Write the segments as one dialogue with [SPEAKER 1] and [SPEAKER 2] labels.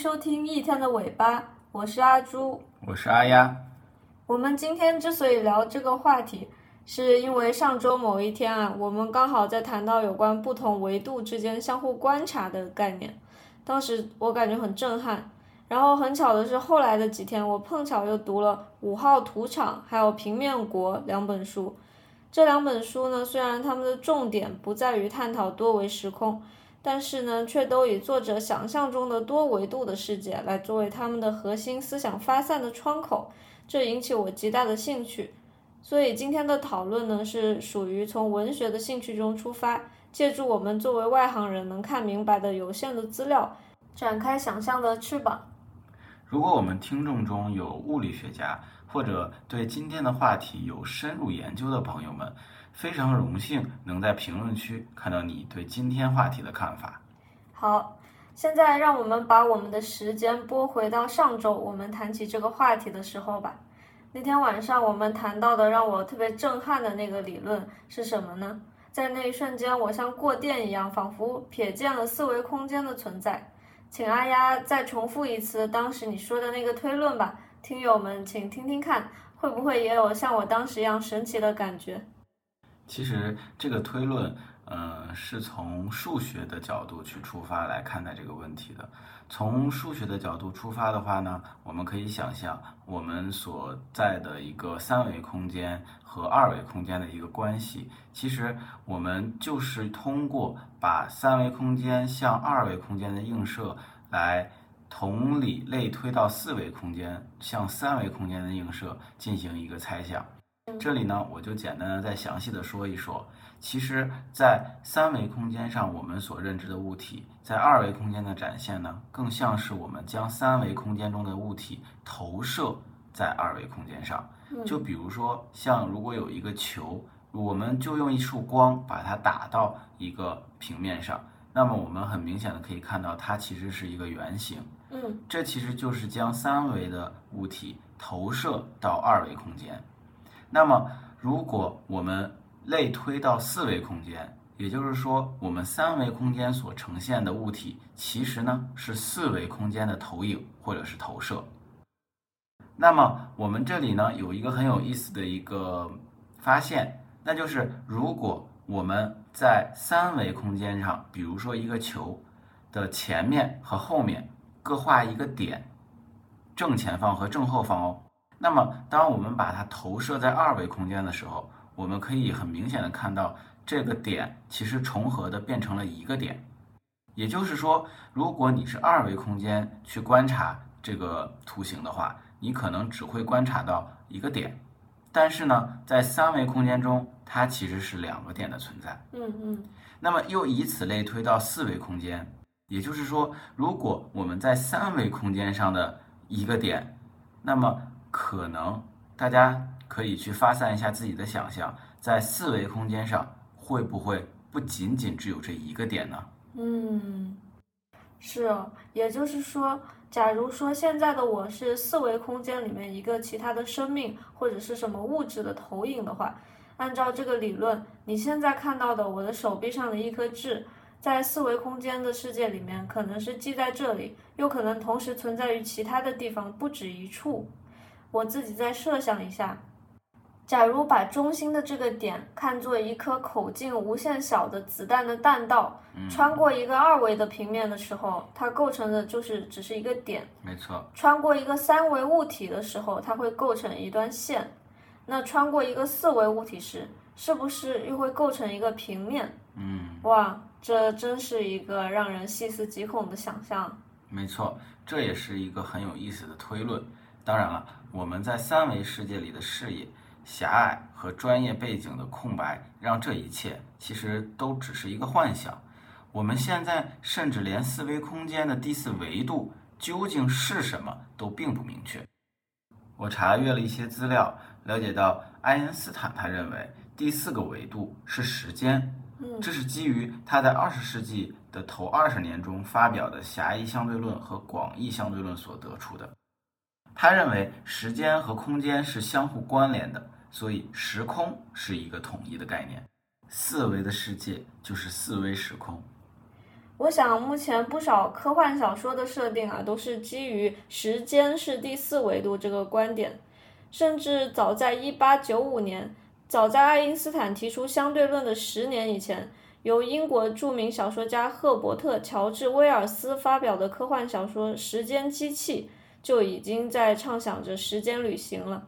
[SPEAKER 1] 收听一天的尾巴，我是阿朱，
[SPEAKER 2] 我是阿丫。
[SPEAKER 1] 我们今天之所以聊这个话题，是因为上周某一天啊，我们刚好在谈到有关不同维度之间相互观察的概念，当时我感觉很震撼。然后很巧的是，后来的几天我碰巧又读了《五号土场》还有《平面国》两本书。这两本书呢，虽然他们的重点不在于探讨多维时空，但是呢，却都以作者想象中的多维度的世界来作为他们的核心思想发散的窗口，这引起我极大的兴趣。所以今天的讨论呢，是属于从文学的兴趣中出发，借助我们作为外行人能看明白的有限的资料，展开想象的翅膀。
[SPEAKER 2] 如果我们听众中有物理学家，或者对今天的话题有深入研究的朋友们，非常荣幸能在评论区看到你对今天话题的看法。
[SPEAKER 1] 好，现在让我们把我们的时间拨回到上周我们谈起这个话题的时候吧。那天晚上我们谈到的让我特别震撼的那个理论是什么呢？在那一瞬间，我像过电一样，仿佛瞥见了四维空间的存在。请阿丫再重复一次当时你说的那个推论吧，听友们请听听看，会不会也有像我当时一样神奇的感觉？
[SPEAKER 2] 其实这个推论，呃，是从数学的角度去出发来看待这个问题的。从数学的角度出发的话呢，我们可以想象我们所在的一个三维空间和二维空间的一个关系。其实我们就是通过把三维空间向二维空间的映射，来同理类推到四维空间向三维空间的映射进行一个猜想。这里呢，我就简单的再详细的说一说。其实，在三维空间上，我们所认知的物体，在二维空间的展现呢，更像是我们将三维空间中的物体投射在二维空间上。就比如说，像如果有一个球，我们就用一束光把它打到一个平面上，那么我们很明显的可以看到，它其实是一个圆形。
[SPEAKER 1] 嗯，
[SPEAKER 2] 这其实就是将三维的物体投射到二维空间。那么，如果我们类推到四维空间，也就是说，我们三维空间所呈现的物体，其实呢是四维空间的投影或者是投射。那么，我们这里呢有一个很有意思的一个发现，那就是如果我们在三维空间上，比如说一个球的前面和后面各画一个点，正前方和正后方哦。那么，当我们把它投射在二维空间的时候，我们可以很明显的看到这个点其实重合的变成了一个点。也就是说，如果你是二维空间去观察这个图形的话，你可能只会观察到一个点。但是呢，在三维空间中，它其实是两个点的存在。
[SPEAKER 1] 嗯嗯。
[SPEAKER 2] 那么又以此类推到四维空间，也就是说，如果我们在三维空间上的一个点，那么可能大家可以去发散一下自己的想象，在四维空间上会不会不仅仅只有这一个点呢？
[SPEAKER 1] 嗯，是哦，也就是说，假如说现在的我是四维空间里面一个其他的生命或者是什么物质的投影的话，按照这个理论，你现在看到的我的手臂上的一颗痣，在四维空间的世界里面可能是记在这里，又可能同时存在于其他的地方不止一处。我自己再设想一下，假如把中心的这个点看作一颗口径无限小的子弹的弹道，穿过一个二维的平面的时候，它构成的就是只是一个点。
[SPEAKER 2] 没错。
[SPEAKER 1] 穿过一个三维物体的时候，它会构成一段线。那穿过一个四维物体时，是不是又会构成一个平面？
[SPEAKER 2] 嗯。
[SPEAKER 1] 哇，这真是一个让人细思极恐的想象。
[SPEAKER 2] 没错，这也是一个很有意思的推论。当然了，我们在三维世界里的视野狭隘和专业背景的空白，让这一切其实都只是一个幻想。我们现在甚至连四维空间的第四维度究竟是什么都并不明确。我查阅了一些资料，了解到爱因斯坦他认为第四个维度是时间，这是基于他在二十世纪的头二十年中发表的狭义相对论和广义相对论所得出的。他认为时间和空间是相互关联的，所以时空是一个统一的概念。四维的世界就是四维时空。
[SPEAKER 1] 我想，目前不少科幻小说的设定啊，都是基于时间是第四维度这个观点。甚至早在1895年，早在爱因斯坦提出相对论的十年以前，由英国著名小说家赫伯特·乔治·威尔斯发表的科幻小说《时间机器》就已经在畅想着时间旅行了。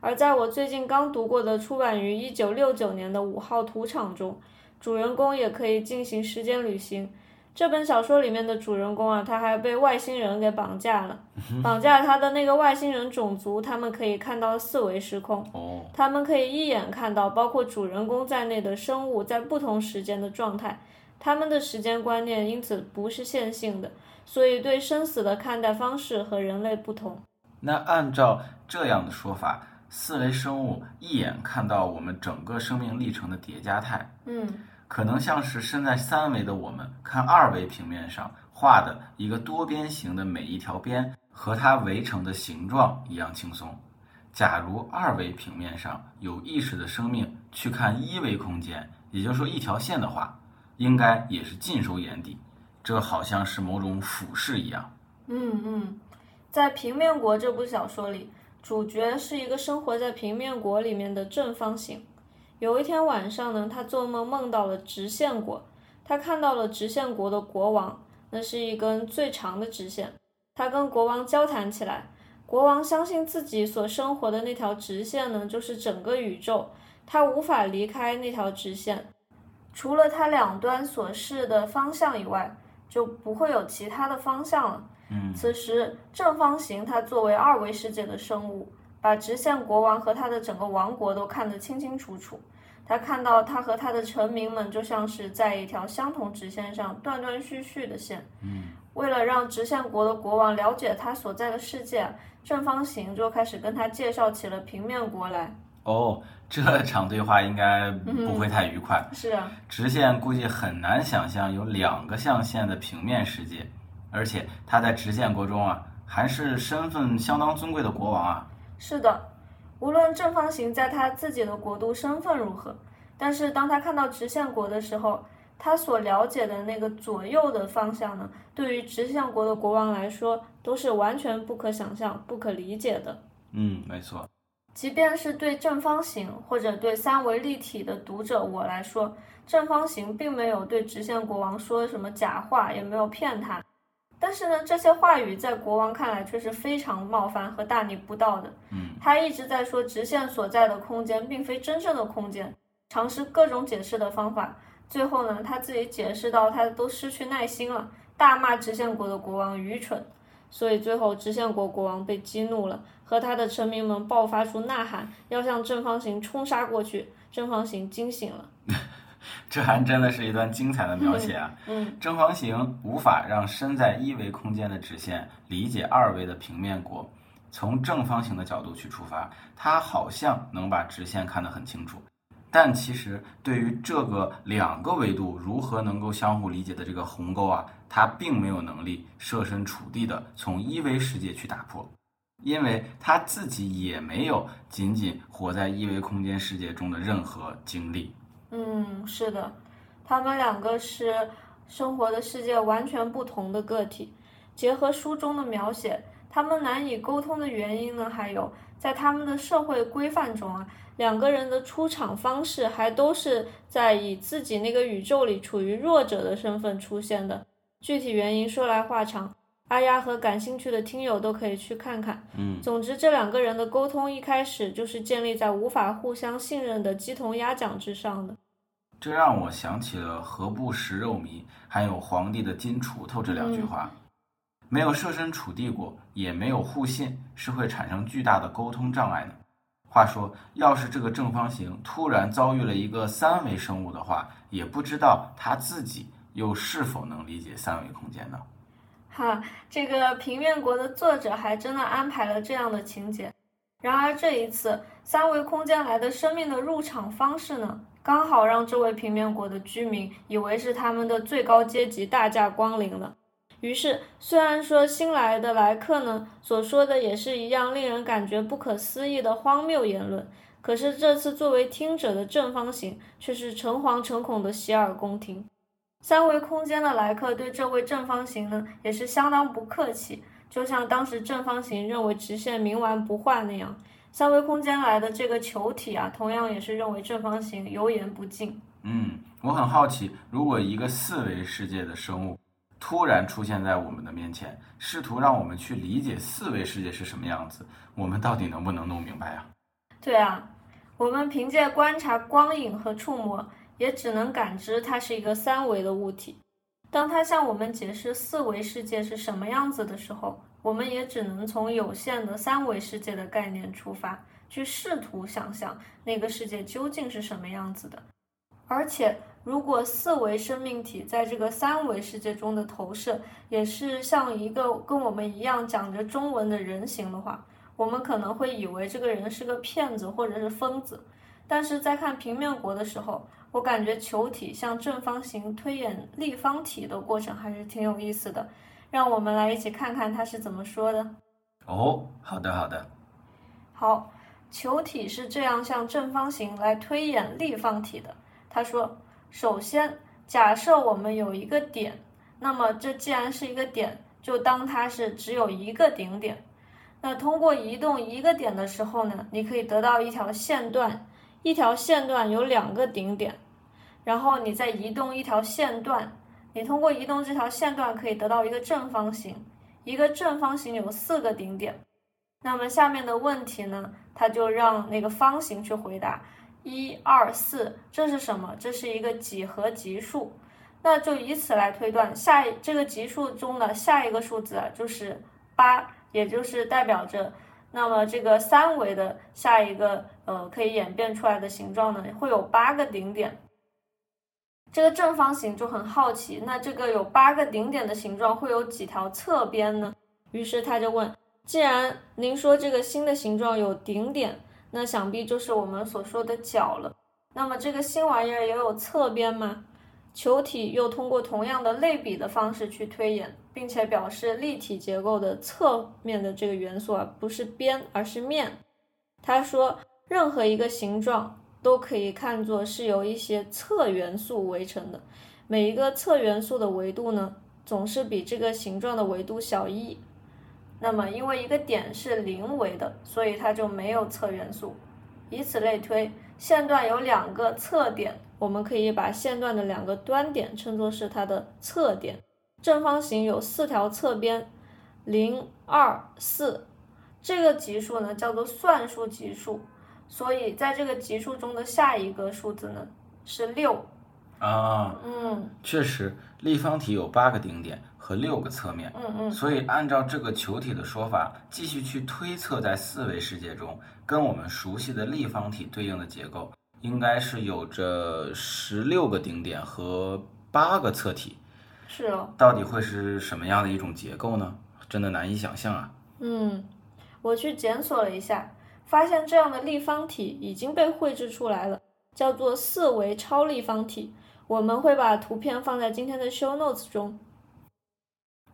[SPEAKER 1] 而在我最近刚读过的出版于1969年的《五号土场》中，主人公也可以进行时间旅行。这本小说里面的主人公啊，他还被外星人给绑架了，绑架他的那个外星人种族，他们可以看到四维时空，他们可以一眼看到包括主人公在内的生物在不同时间的状态，他们的时间观念因此不是线性的，所以对生死的看待方式和人类不同。
[SPEAKER 2] 那按照这样的说法，四维生物一眼看到我们整个生命历程的叠加态，
[SPEAKER 1] 嗯。
[SPEAKER 2] 可能像是身在三维的我们看二维平面上画的一个多边形的每一条边和它围成的形状一样轻松。假如二维平面上有意识的生命去看一维空间，也就是说一条线的话，应该也是尽收眼底。这好像是某种俯视一样。
[SPEAKER 1] 嗯嗯，在《平面国》这部小说里，主角是一个生活在平面国里面的正方形。有一天晚上呢，他做梦梦到了直线国，他看到了直线国的国王，那是一根最长的直线。他跟国王交谈起来，国王相信自己所生活的那条直线呢，就是整个宇宙，他无法离开那条直线，除了它两端所示的方向以外，就不会有其他的方向了。
[SPEAKER 2] 嗯，
[SPEAKER 1] 此时正方形它作为二维世界的生物。把直线国王和他的整个王国都看得清清楚楚，他看到他和他的臣民们就像是在一条相同直线上断断续续的线。
[SPEAKER 2] 嗯，
[SPEAKER 1] 为了让直线国的国王了解他所在的世界，正方形就开始跟他介绍起了平面国来。
[SPEAKER 2] 哦，这场对话应该不会太愉快。
[SPEAKER 1] 是啊，
[SPEAKER 2] 直线估计很难想象有两个象限的平面世界，而且他在直线国中啊，还是身份相当尊贵的国王啊。
[SPEAKER 1] 是的，无论正方形在他自己的国度身份如何，但是当他看到直线国的时候，他所了解的那个左右的方向呢，对于直线国的国王来说都是完全不可想象、不可理解的。
[SPEAKER 2] 嗯，没错。
[SPEAKER 1] 即便是对正方形或者对三维立体的读者我来说，正方形并没有对直线国王说什么假话，也没有骗他。但是呢，这些话语在国王看来却是非常冒犯和大逆不道的。
[SPEAKER 2] 嗯，
[SPEAKER 1] 他一直在说直线所在的空间并非真正的空间，尝试各种解释的方法。最后呢，他自己解释到他都失去耐心了，大骂直线国的国王愚蠢。所以最后直线国国王被激怒了，和他的臣民们爆发出呐喊，要向正方形冲杀过去。正方形惊醒了。
[SPEAKER 2] 这还真的是一段精彩的描写啊！
[SPEAKER 1] 嗯，
[SPEAKER 2] 正方形无法让身在一维空间的直线理解二维的平面国。从正方形的角度去出发，它好像能把直线看得很清楚，但其实对于这个两个维度如何能够相互理解的这个鸿沟啊，他并没有能力设身处地的从一维世界去打破，因为他自己也没有仅仅活在一维空间世界中的任何经历。
[SPEAKER 1] 嗯，是的，他们两个是生活的世界完全不同的个体。结合书中的描写，他们难以沟通的原因呢，还有在他们的社会规范中啊，两个人的出场方式还都是在以自己那个宇宙里处于弱者的身份出现的。具体原因说来话长。阿丫和感兴趣的听友都可以去看看。
[SPEAKER 2] 嗯，
[SPEAKER 1] 总之，这两个人的沟通一开始就是建立在无法互相信任的鸡同鸭讲之上的。
[SPEAKER 2] 这让我想起了“何不食肉糜”还有“皇帝的金锄头”这两句话。没有设身处地过，也没有互信，是会产生巨大的沟通障碍的。话说，要是这个正方形突然遭遇了一个三维生物的话，也不知道他自己又是否能理解三维空间呢？
[SPEAKER 1] 哈，这个平面国的作者还真的安排了这样的情节。然而这一次，三维空间来的生命的入场方式呢，刚好让这位平面国的居民以为是他们的最高阶级大驾光临了。于是，虽然说新来的来客呢所说的也是一样令人感觉不可思议的荒谬言论，可是这次作为听者的正方形却是诚惶诚恐的洗耳恭听。三维空间的来客对这位正方形呢，也是相当不客气，就像当时正方形认为直线冥顽不化那样，三维空间来的这个球体啊，同样也是认为正方形油盐不进。
[SPEAKER 2] 嗯，我很好奇，如果一个四维世界的生物突然出现在我们的面前，试图让我们去理解四维世界是什么样子，我们到底能不能弄明白啊？
[SPEAKER 1] 对啊，我们凭借观察光影和触摸。也只能感知它是一个三维的物体。当它向我们解释四维世界是什么样子的时候，我们也只能从有限的三维世界的概念出发，去试图想象那个世界究竟是什么样子的。而且，如果四维生命体在这个三维世界中的投射也是像一个跟我们一样讲着中文的人形的话，我们可能会以为这个人是个骗子或者是疯子。但是在看平面国的时候，我感觉球体向正方形推演立方体的过程还是挺有意思的，让我们来一起看看他是怎么说的。
[SPEAKER 2] 哦，好的好的。
[SPEAKER 1] 好，球体是这样向正方形来推演立方体的。他说，首先假设我们有一个点，那么这既然是一个点，就当它是只有一个顶点。那通过移动一个点的时候呢，你可以得到一条线段。一条线段有两个顶点，然后你再移动一条线段，你通过移动这条线段可以得到一个正方形。一个正方形有四个顶点，那么下面的问题呢，它就让那个方形去回答。一二四，这是什么？这是一个几何级数。那就以此来推断，下这个级数中的下一个数字就是八，也就是代表着。那么这个三维的下一个呃可以演变出来的形状呢，会有八个顶点。这个正方形就很好奇，那这个有八个顶点的形状会有几条侧边呢？于是他就问：既然您说这个新的形状有顶点，那想必就是我们所说的角了。那么这个新玩意儿也有侧边吗？球体又通过同样的类比的方式去推演。并且表示立体结构的侧面的这个元素啊，不是边，而是面。他说，任何一个形状都可以看作是由一些侧元素围成的。每一个侧元素的维度呢，总是比这个形状的维度小一。那么，因为一个点是零维的，所以它就没有侧元素。以此类推，线段有两个侧点，我们可以把线段的两个端点称作是它的侧点。正方形有四条侧边，零、二、四，这个级数呢叫做算术级数，所以在这个级数中的下一个数字呢是六。
[SPEAKER 2] 啊，
[SPEAKER 1] 嗯，
[SPEAKER 2] 确实，立方体有八个顶点和六个侧面。
[SPEAKER 1] 嗯嗯，
[SPEAKER 2] 所以按照这个球体的说法，继续去推测，在四维世界中，跟我们熟悉的立方体对应的结构，应该是有着十六个顶点和八个侧体。
[SPEAKER 1] 是哦，
[SPEAKER 2] 到底会是什么样的一种结构呢？真的难以想象啊。
[SPEAKER 1] 嗯，我去检索了一下，发现这样的立方体已经被绘制出来了，叫做四维超立方体。我们会把图片放在今天的 show notes 中。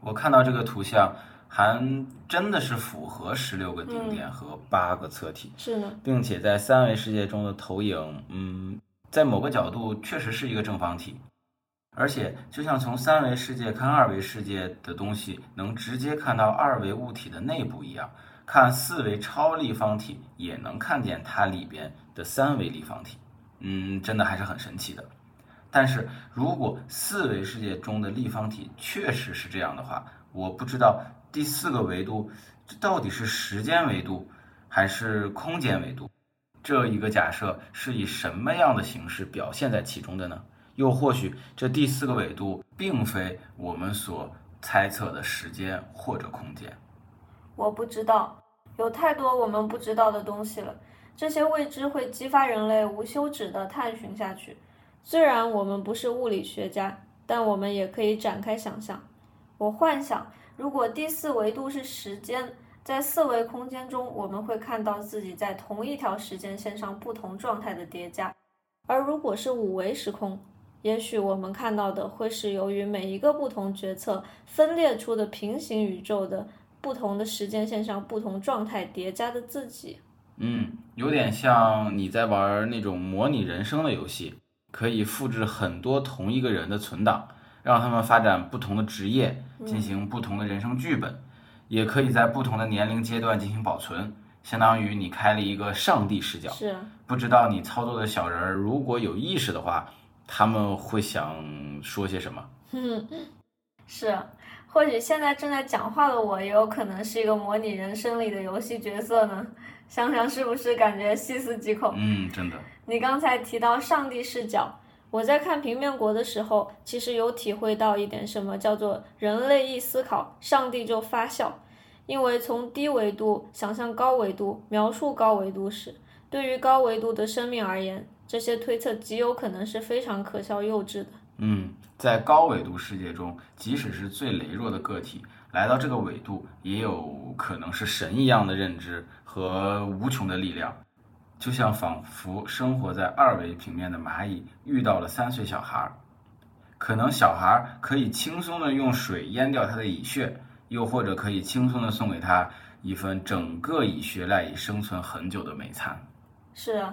[SPEAKER 2] 我看到这个图像，还真的是符合十六个顶点和八个侧体。
[SPEAKER 1] 是的，
[SPEAKER 2] 并且在三维世界中的投影，嗯，在某个角度确实是一个正方体。而且，就像从三维世界看二维世界的东西，能直接看到二维物体的内部一样，看四维超立方体也能看见它里边的三维立方体。嗯，真的还是很神奇的。但是如果四维世界中的立方体确实是这样的话，我不知道第四个维度这到底是时间维度还是空间维度？这一个假设是以什么样的形式表现在其中的呢？又或许，这第四个维度并非我们所猜测的时间或者空间。
[SPEAKER 1] 我不知道，有太多我们不知道的东西了。这些未知会激发人类无休止的探寻下去。虽然我们不是物理学家，但我们也可以展开想象。我幻想，如果第四维度是时间，在四维空间中，我们会看到自己在同一条时间线上不同状态的叠加；而如果是五维时空，也许我们看到的会是由于每一个不同决策分裂出的平行宇宙的不同的时间线上不同状态叠加的自己。
[SPEAKER 2] 嗯，有点像你在玩那种模拟人生的游戏，可以复制很多同一个人的存档，让他们发展不同的职业，进行不同的人生剧本，也可以在不同的年龄阶段进行保存。相当于你开了一个上帝视角，
[SPEAKER 1] 是
[SPEAKER 2] 不知道你操作的小人儿如果有意识的话，他们会想说些什么？
[SPEAKER 1] 是，或许现在正在讲话的我，也有可能是一个模拟人生里的游戏角色呢。想想是不是感觉细思极恐？
[SPEAKER 2] 嗯，真的。
[SPEAKER 1] 你刚才提到上帝视角，我在看平面国的时候，其实有体会到一点什么叫做人类一思考，上帝就发笑。因为从低维度想象高维度，描述高维度时，对于高维度的生命而言，这些推测极有可能是非常可笑幼稚的。
[SPEAKER 2] 嗯，在高维度世界中，即使是最羸弱的个体，来到这个维度，也有可能是神一样的认知和无穷的力量。就像仿佛生活在二维平面的蚂蚁遇到了三岁小孩，可能小孩可以轻松的用水淹掉他的蚁穴。又或者可以轻松的送给他一份整个蚁穴赖以生存很久的美餐。
[SPEAKER 1] 是啊，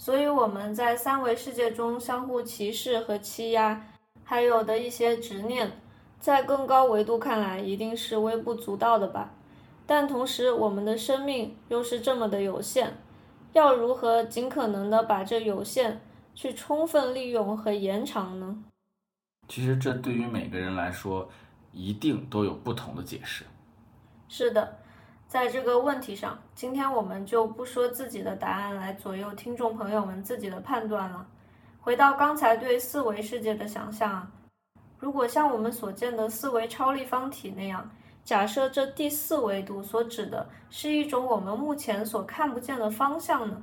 [SPEAKER 1] 所以我们在三维世界中相互歧视和欺压，还有的一些执念，在更高维度看来一定是微不足道的吧。但同时，我们的生命又是这么的有限，要如何尽可能的把这有限去充分利用和延长呢？
[SPEAKER 2] 其实这对于每个人来说。一定都有不同的解释。
[SPEAKER 1] 是的，在这个问题上，今天我们就不说自己的答案来左右听众朋友们自己的判断了。回到刚才对四维世界的想象啊，如果像我们所见的四维超立方体那样，假设这第四维度所指的是一种我们目前所看不见的方向呢？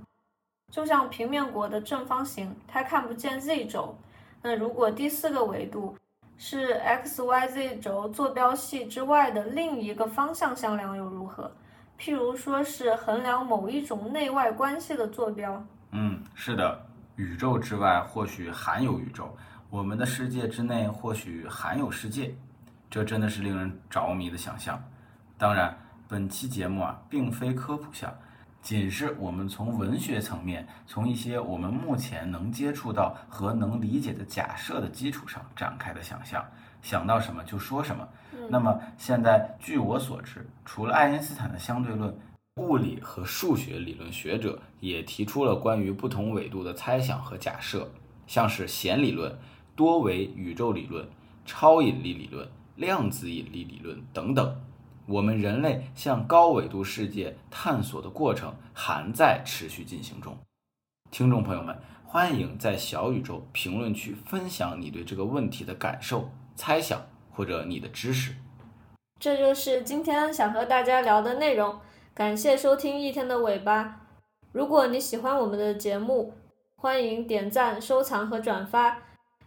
[SPEAKER 1] 就像平面国的正方形，它看不见 z 轴。那如果第四个维度，是 x y z 轴坐标系之外的另一个方向向量又如何？譬如说是衡量某一种内外关系的坐标。
[SPEAKER 2] 嗯，是的，宇宙之外或许含有宇宙，我们的世界之内或许含有世界，这真的是令人着迷的想象。当然，本期节目啊，并非科普项。仅是我们从文学层面，从一些我们目前能接触到和能理解的假设的基础上展开的想象，想到什么就说什么。那么现在，据我所知，除了爱因斯坦的相对论，物理和数学理论学者也提出了关于不同纬度的猜想和假设，像是弦理论、多维宇宙理论、超引力理论、量子引力理论等等。我们人类向高纬度世界探索的过程还在持续进行中。听众朋友们，欢迎在小宇宙评论区分享你对这个问题的感受、猜想或者你的知识。
[SPEAKER 1] 这就是今天想和大家聊的内容。感谢收听一天的尾巴。如果你喜欢我们的节目，欢迎点赞、收藏和转发。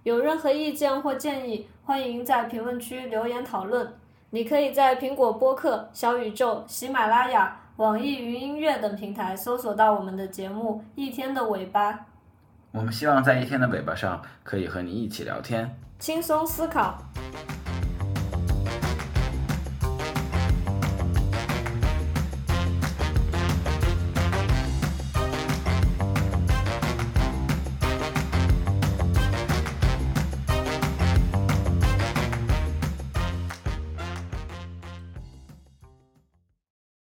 [SPEAKER 1] 有任何意见或建议，欢迎在评论区留言讨论。你可以在苹果播客、小宇宙、喜马拉雅、网易云音乐等平台搜索到我们的节目《一天的尾巴》。
[SPEAKER 2] 我们希望在一天的尾巴上可以和你一起聊天，
[SPEAKER 1] 轻松思考。